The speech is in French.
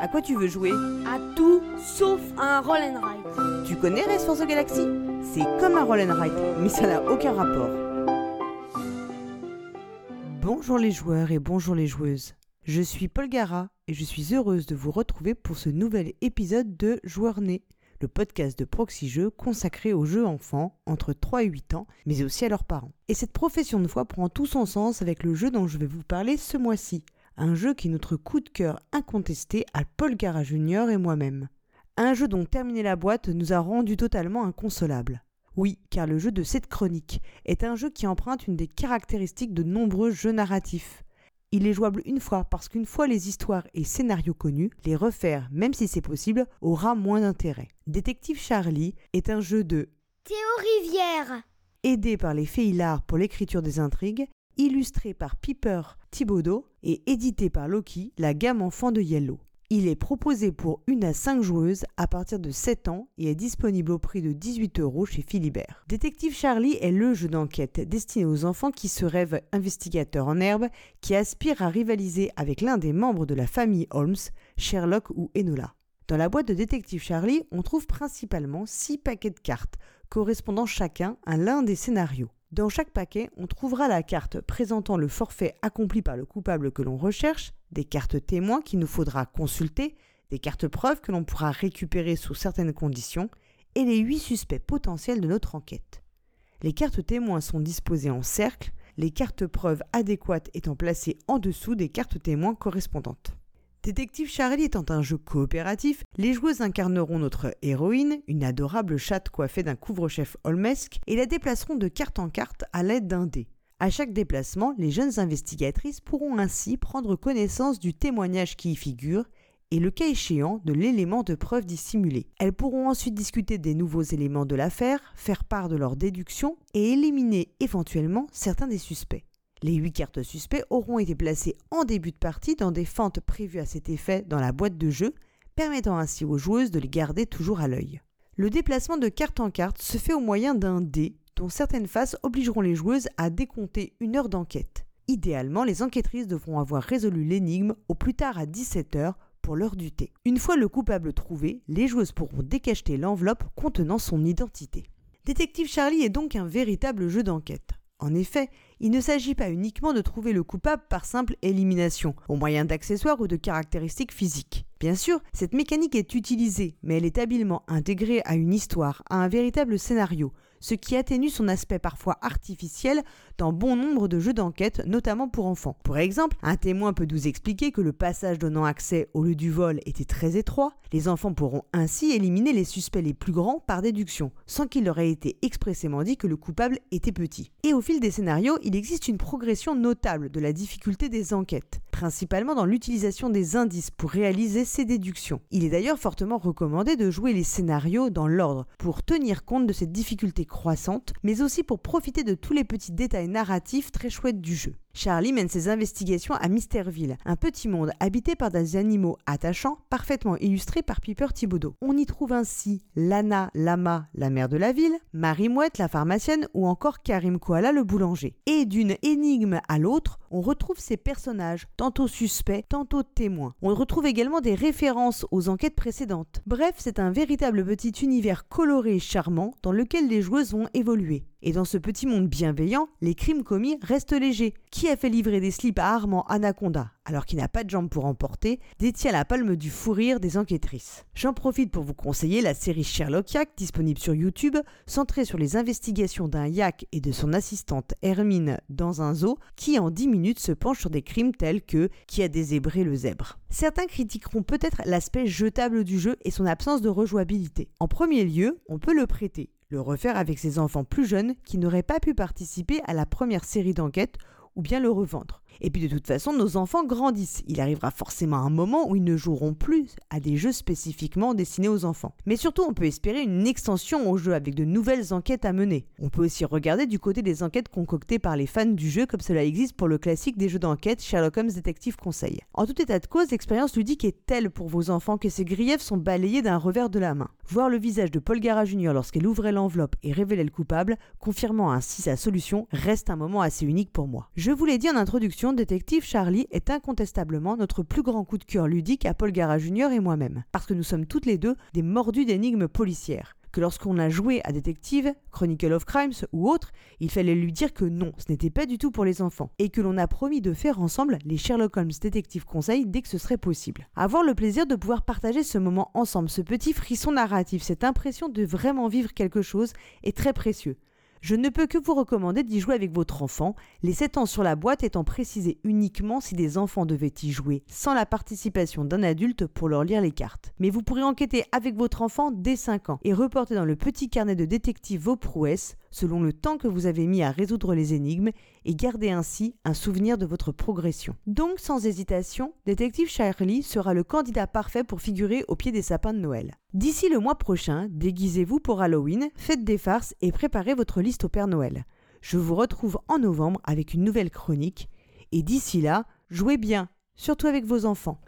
À quoi tu veux jouer? À tout sauf à un roll and ride. Tu connais Race for the Galaxy? C'est comme un roll and ride, mais ça n'a aucun rapport. Bonjour les joueurs et bonjour les joueuses. Je suis Paul Gara et je suis heureuse de vous retrouver pour ce nouvel épisode de Joueurs Nés, le podcast de Proxy Jeux consacré aux jeux enfants entre 3 et 8 ans, mais aussi à leurs parents. Et cette profession de foi prend tout son sens avec le jeu dont je vais vous parler ce mois-ci, un jeu qui est notre coup de cœur incontesté à Paul Gara Junior et moi-même. Un jeu dont terminer la boîte nous a rendu totalement inconsolables. Oui, car le jeu de cette chronique est un jeu qui emprunte une des caractéristiques de nombreux jeux narratifs. Il est jouable une fois parce qu'une fois les histoires et scénarios connus, les refaire, même si c'est possible, aura moins d'intérêt. Détective Charlie est un jeu de Théo Rivière. aidé par les Feylards pour l'écriture des intrigues, illustré par Piper Thibaudot et édité par Loki, la gamme enfant de Yellow. Il est proposé pour une à 5 joueuses à partir de 7 ans et est disponible au prix de 18 euros chez Philibert. Détective Charlie est le jeu d'enquête destiné aux enfants qui se rêvent investigateurs en herbe, qui aspirent à rivaliser avec l'un des membres de la famille Holmes, Sherlock ou Enola. Dans la boîte de Détective Charlie, on trouve principalement 6 paquets de cartes, correspondant chacun à l'un des scénarios. Dans chaque paquet, on trouvera la carte présentant le forfait accompli par le coupable que l'on recherche, des cartes témoins qu'il nous faudra consulter, des cartes preuves que l'on pourra récupérer sous certaines conditions, et les 8 suspects potentiels de notre enquête. Les cartes témoins sont disposées en cercle, les cartes preuves adéquates étant placées en dessous des cartes témoins correspondantes. Détective Charlie étant un jeu coopératif, les joueuses incarneront notre héroïne, une adorable chatte coiffée d'un couvre-chef holmesque, et la déplaceront de carte en carte à l'aide d'un dé. À chaque déplacement, les jeunes investigatrices pourront ainsi prendre connaissance du témoignage qui y figure et le cas échéant de l'élément de preuve dissimulé. Elles pourront ensuite discuter des nouveaux éléments de l'affaire, faire part de leurs déductions et éliminer éventuellement certains des suspects. Les huit cartes suspects auront été placées en début de partie dans des fentes prévues à cet effet dans la boîte de jeu, permettant ainsi aux joueuses de les garder toujours à l'œil. Le déplacement de carte en carte se fait au moyen d'un dé, dont certaines faces obligeront les joueuses à décompter une heure d'enquête. Idéalement, les enquêtrices devront avoir résolu l'énigme au plus tard à 17h pour l'heure du thé. Une fois le coupable trouvé, les joueuses pourront décacheter l'enveloppe contenant son identité. Détective Charlie est donc un véritable jeu d'enquête. En effet, il ne s'agit pas uniquement de trouver le coupable par simple élimination, au moyen d'accessoires ou de caractéristiques physiques. Bien sûr, cette mécanique est utilisée, mais elle est habilement intégrée à une histoire, à un véritable scénario, ce qui atténue son aspect parfois artificiel dans bon nombre de jeux d'enquête, notamment pour enfants. Pour exemple, un témoin peut nous expliquer que le passage donnant accès au lieu du vol était très étroit. Les enfants pourront ainsi éliminer les suspects les plus grands par déduction, sans qu'il leur ait été expressément dit que le coupable était petit. Et au fil des scénarios, il existe une progression notable de la difficulté des enquêtes principalement dans l'utilisation des indices pour réaliser ces déductions. Il est d'ailleurs fortement recommandé de jouer les scénarios dans l'ordre pour tenir compte de cette difficulté croissante, mais aussi pour profiter de tous les petits détails narratifs très chouettes du jeu. Charlie mène ses investigations à Misterville, un petit monde habité par des animaux attachants, parfaitement illustrés par Piper Thibaudot. On y trouve ainsi Lana Lama, la mère de la ville, Marie Mouette, la pharmacienne, ou encore Karim Koala, le boulanger. Et d'une énigme à l'autre, on retrouve ces personnages, tantôt suspects, tantôt témoins. On retrouve également des références aux enquêtes précédentes. Bref, c'est un véritable petit univers coloré et charmant dans lequel les joueuses vont évoluer. Et dans ce petit monde bienveillant, les crimes commis restent légers. Qui a fait livrer des slips à Armand Anaconda alors qu'il n'a pas de jambes pour en porter, détient la palme du fou rire des enquêtrices. J'en profite pour vous conseiller la série Sherlock Yak, disponible sur YouTube, centrée sur les investigations d'un yak et de son assistante Hermine dans un zoo, qui en 10 minutes se penche sur des crimes tels que qui a dézébré le zèbre? Certains critiqueront peut-être l'aspect jetable du jeu et son absence de rejouabilité. En premier lieu, on peut le prêter, le refaire avec ses enfants plus jeunes qui n'auraient pas pu participer à la première série d'enquêtes ou bien le revendre. Et puis de toute façon, nos enfants grandissent. Il arrivera forcément un moment où ils ne joueront plus à des jeux spécifiquement destinés aux enfants. Mais surtout, on peut espérer une extension au jeu avec de nouvelles enquêtes à mener. On peut aussi regarder du côté des enquêtes concoctées par les fans du jeu comme cela existe pour le classique des jeux d'enquête Sherlock Holmes Detective Conseil. En tout état de cause, l'expérience ludique est telle pour vos enfants que ces griefs sont balayés d'un revers de la main. Voir le visage de Paul Gara Jr. lorsqu'elle ouvrait l'enveloppe et révélait le coupable, confirmant ainsi sa solution, reste un moment assez unique pour moi. Je vous l'ai dit en introduction, Détective Charlie est incontestablement notre plus grand coup de cœur ludique à Paul Gara Jr. et moi-même, parce que nous sommes toutes les deux des mordus d'énigmes policières que lorsqu'on a joué à Détective, Chronicle of Crimes ou autre, il fallait lui dire que non, ce n'était pas du tout pour les enfants, et que l'on a promis de faire ensemble les Sherlock Holmes Détective Conseil dès que ce serait possible. Avoir le plaisir de pouvoir partager ce moment ensemble, ce petit frisson narratif, cette impression de vraiment vivre quelque chose est très précieux. Je ne peux que vous recommander d'y jouer avec votre enfant, les 7 ans sur la boîte étant précisés uniquement si des enfants devaient y jouer sans la participation d'un adulte pour leur lire les cartes. Mais vous pourrez enquêter avec votre enfant dès 5 ans et reporter dans le petit carnet de détective vos prouesses selon le temps que vous avez mis à résoudre les énigmes et garder ainsi un souvenir de votre progression. Donc sans hésitation, Détective Charlie sera le candidat parfait pour figurer au pied des sapins de Noël. D'ici le mois prochain, déguisez-vous pour Halloween, faites des farces et préparez votre liste au Père Noël. Je vous retrouve en novembre avec une nouvelle chronique et d'ici là, jouez bien, surtout avec vos enfants.